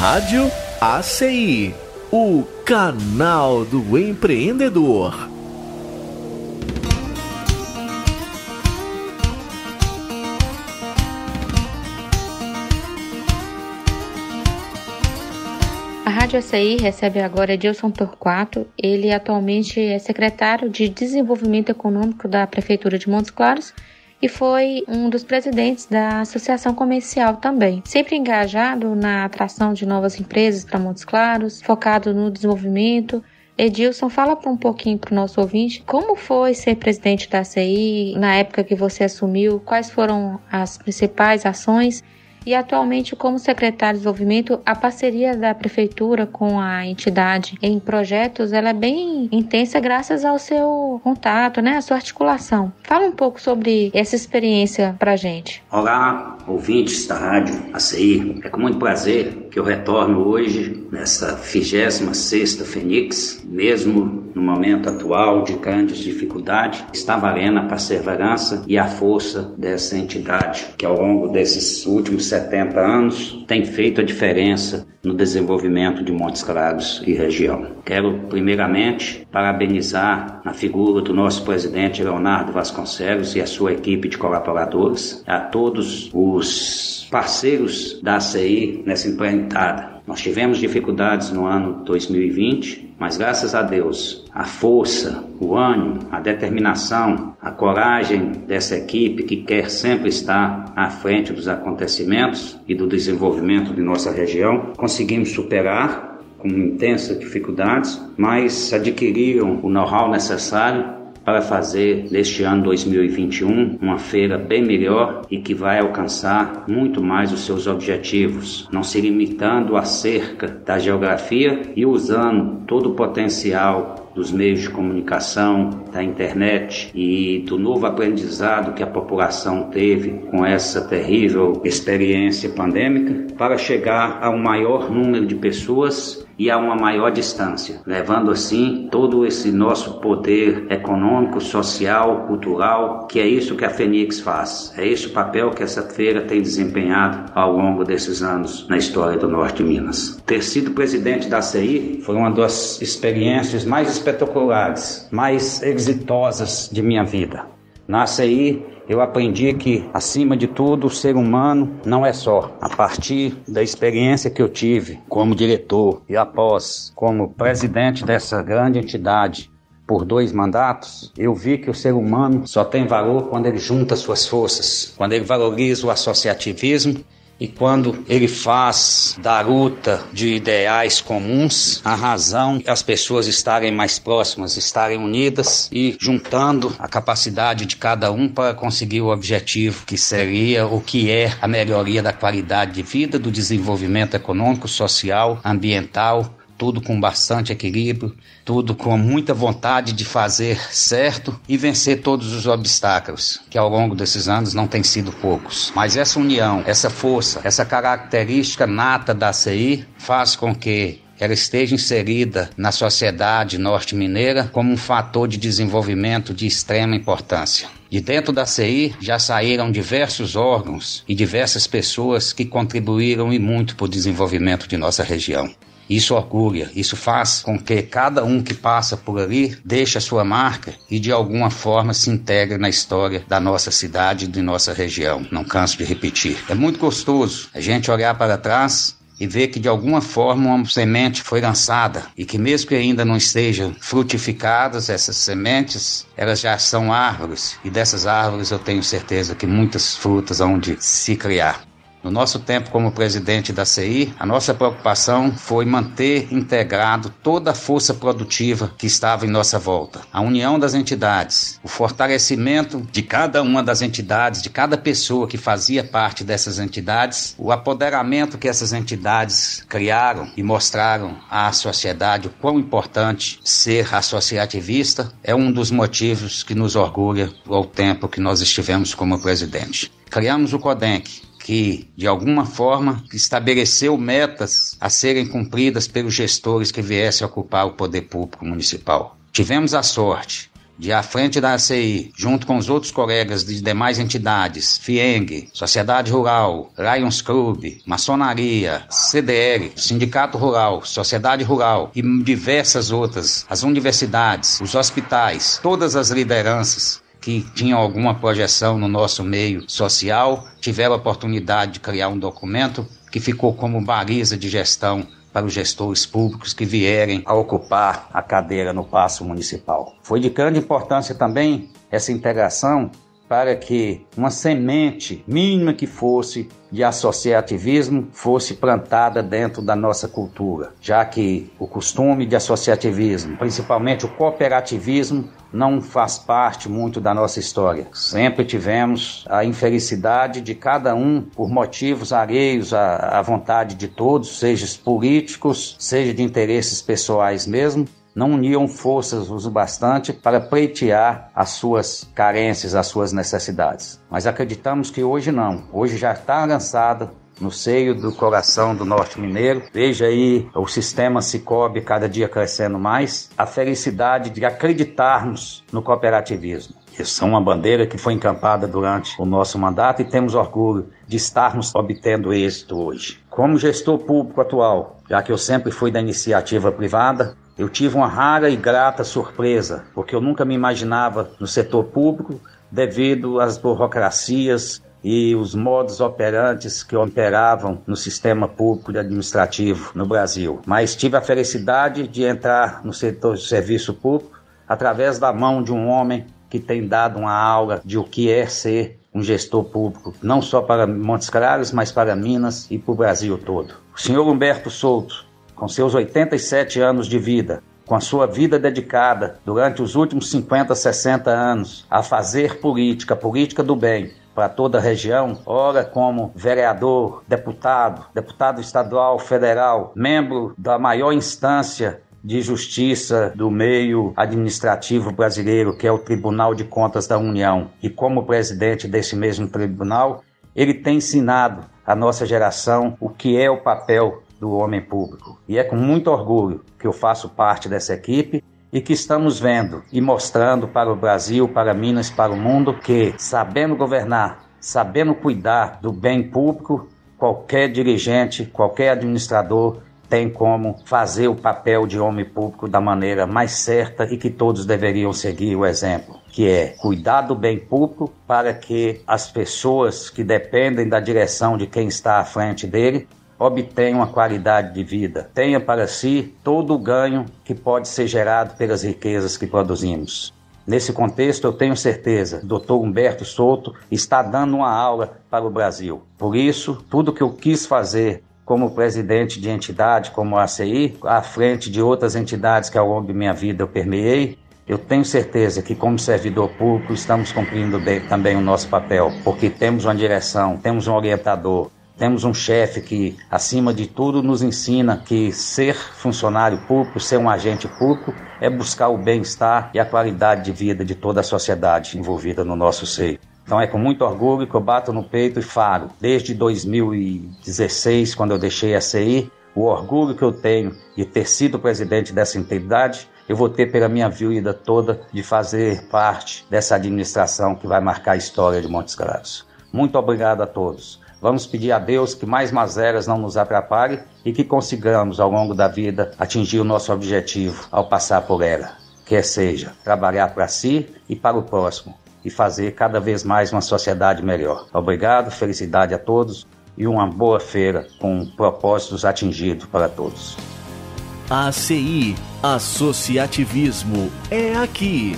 Rádio ACI, o canal do empreendedor. A Rádio ACI recebe agora Edilson Torquato. Ele atualmente é secretário de Desenvolvimento Econômico da Prefeitura de Montes Claros e foi um dos presidentes da Associação Comercial também. Sempre engajado na atração de novas empresas para Montes Claros, focado no desenvolvimento. Edilson, fala um pouquinho para o nosso ouvinte como foi ser presidente da CI na época que você assumiu, quais foram as principais ações e atualmente como secretário de desenvolvimento, a parceria da prefeitura com a entidade em projetos, ela é bem intensa graças ao seu contato, né, a sua articulação. Fala um pouco sobre essa experiência pra gente. Olá, ouvintes da rádio ACI. É com muito prazer que eu retorno hoje nessa 26ª Fênix, mesmo no momento atual de grandes dificuldades, está valendo a perseverança e a força dessa entidade que ao longo desses últimos 70 anos tem feito a diferença no desenvolvimento de Montes Claros e região. Quero primeiramente parabenizar a figura do nosso presidente Leonardo Vasconcelos e a sua equipe de colaboradores, a todos os parceiros da ACI nessa empreitada. Nós tivemos dificuldades no ano 2020, mas graças a Deus, a força, o ânimo, a determinação, a coragem dessa equipe que quer sempre estar à frente dos acontecimentos e do desenvolvimento de nossa região, conseguimos superar com intensas dificuldades, mas adquiriram o know-how necessário para fazer neste ano 2021 uma feira bem melhor e que vai alcançar muito mais os seus objetivos, não se limitando à cerca da geografia e usando todo o potencial dos meios de comunicação, da internet e do novo aprendizado que a população teve com essa terrível experiência pandêmica para chegar a um maior número de pessoas e a uma maior distância, levando assim todo esse nosso poder econômico, social, cultural, que é isso que a Fênix faz. É esse o papel que essa feira tem desempenhado ao longo desses anos na história do Norte de Minas. Ter sido presidente da CI foi uma das experiências mais espetaculares, mais exitosas de minha vida. Na CI, eu aprendi que, acima de tudo, o ser humano não é só. A partir da experiência que eu tive como diretor e após como presidente dessa grande entidade por dois mandatos, eu vi que o ser humano só tem valor quando ele junta suas forças, quando ele valoriza o associativismo e quando ele faz da luta de ideais comuns a razão as pessoas estarem mais próximas, estarem unidas e juntando a capacidade de cada um para conseguir o objetivo que seria o que é a melhoria da qualidade de vida, do desenvolvimento econômico, social, ambiental tudo com bastante equilíbrio, tudo com muita vontade de fazer certo e vencer todos os obstáculos, que ao longo desses anos não tem sido poucos. Mas essa união, essa força, essa característica nata da CI faz com que ela esteja inserida na sociedade norte-mineira como um fator de desenvolvimento de extrema importância. De dentro da CI já saíram diversos órgãos e diversas pessoas que contribuíram e muito para o desenvolvimento de nossa região. Isso orgulha, isso faz com que cada um que passa por ali deixe a sua marca e de alguma forma se integre na história da nossa cidade e de nossa região. Não canso de repetir. É muito gostoso a gente olhar para trás e ver que de alguma forma uma semente foi lançada e que mesmo que ainda não estejam frutificadas essas sementes, elas já são árvores e dessas árvores eu tenho certeza que muitas frutas hão de se criar. No nosso tempo como presidente da CI, a nossa preocupação foi manter integrado toda a força produtiva que estava em nossa volta. A união das entidades, o fortalecimento de cada uma das entidades, de cada pessoa que fazia parte dessas entidades, o apoderamento que essas entidades criaram e mostraram à sociedade o quão importante ser associativista é um dos motivos que nos orgulha ao tempo que nós estivemos como presidente. Criamos o CODENC, que, de alguma forma, estabeleceu metas a serem cumpridas pelos gestores que viessem ocupar o poder público municipal. Tivemos a sorte de à frente da ACI, junto com os outros colegas de demais entidades, FIENG, Sociedade Rural, Lions Club, Maçonaria, CDL, Sindicato Rural, Sociedade Rural e diversas outras, as universidades, os hospitais, todas as lideranças que tinham alguma projeção no nosso meio social, tiveram a oportunidade de criar um documento que ficou como baliza de gestão para os gestores públicos que vierem a ocupar a cadeira no Paço Municipal. Foi de grande importância também essa integração para que uma semente mínima que fosse de associativismo fosse plantada dentro da nossa cultura, já que o costume de associativismo, principalmente o cooperativismo, não faz parte muito da nossa história. Sempre tivemos a infelicidade de cada um, por motivos alheios à, vontade de todos, seja políticos, seja de interesses pessoais mesmo, não uniam forças o bastante para pleitear as suas carências, as suas necessidades. Mas acreditamos que hoje não. Hoje já está lançada no seio do coração do norte mineiro. Veja aí o sistema Cicobi cada dia crescendo mais. A felicidade de acreditarmos no cooperativismo. Isso é uma bandeira que foi encampada durante o nosso mandato e temos orgulho de estarmos obtendo êxito hoje. Como gestor público atual, já que eu sempre fui da iniciativa privada, eu tive uma rara e grata surpresa, porque eu nunca me imaginava no setor público devido às burocracias e os modos operantes que operavam no sistema público administrativo no Brasil. Mas tive a felicidade de entrar no setor de serviço público através da mão de um homem que tem dado uma aula de o que é ser um gestor público, não só para Montes Claros, mas para Minas e para o Brasil todo. O senhor Humberto Souto, com seus 87 anos de vida, com a sua vida dedicada durante os últimos 50, 60 anos a fazer política, política do bem, para toda a região, ora como vereador, deputado, deputado estadual, federal, membro da maior instância de justiça do meio administrativo brasileiro, que é o Tribunal de Contas da União, e como presidente desse mesmo tribunal, ele tem ensinado à nossa geração o que é o papel do homem público. E é com muito orgulho que eu faço parte dessa equipe e que estamos vendo e mostrando para o Brasil, para Minas, para o mundo que, sabendo governar, sabendo cuidar do bem público, qualquer dirigente, qualquer administrador tem como fazer o papel de homem público da maneira mais certa e que todos deveriam seguir o exemplo, que é cuidar do bem público para que as pessoas que dependem da direção de quem está à frente dele obtenha uma qualidade de vida, tenha para si todo o ganho que pode ser gerado pelas riquezas que produzimos. Nesse contexto, eu tenho certeza, Dr. Humberto Souto está dando uma aula para o Brasil. Por isso, tudo que eu quis fazer como presidente de entidade, como a ACI, à frente de outras entidades que ao longo de minha vida eu permeei, eu tenho certeza que, como servidor público, estamos cumprindo bem, também o nosso papel, porque temos uma direção, temos um orientador, temos um chefe que, acima de tudo, nos ensina que ser funcionário público, ser um agente público, é buscar o bem-estar e a qualidade de vida de toda a sociedade envolvida no nosso seio. Então é com muito orgulho que eu bato no peito e falo, desde 2016, quando eu deixei a CI, o orgulho que eu tenho de ter sido presidente dessa entidade, eu vou ter pela minha vida toda de fazer parte dessa administração que vai marcar a história de Montes Claros. Muito obrigado a todos. Vamos pedir a Deus que mais mazelas não nos atrapalhem e que consigamos, ao longo da vida, atingir o nosso objetivo ao passar por ela. Quer seja, trabalhar para si e para o próximo e fazer cada vez mais uma sociedade melhor. Obrigado, felicidade a todos e uma boa feira com propósitos atingidos para todos. ACI Associativismo é aqui.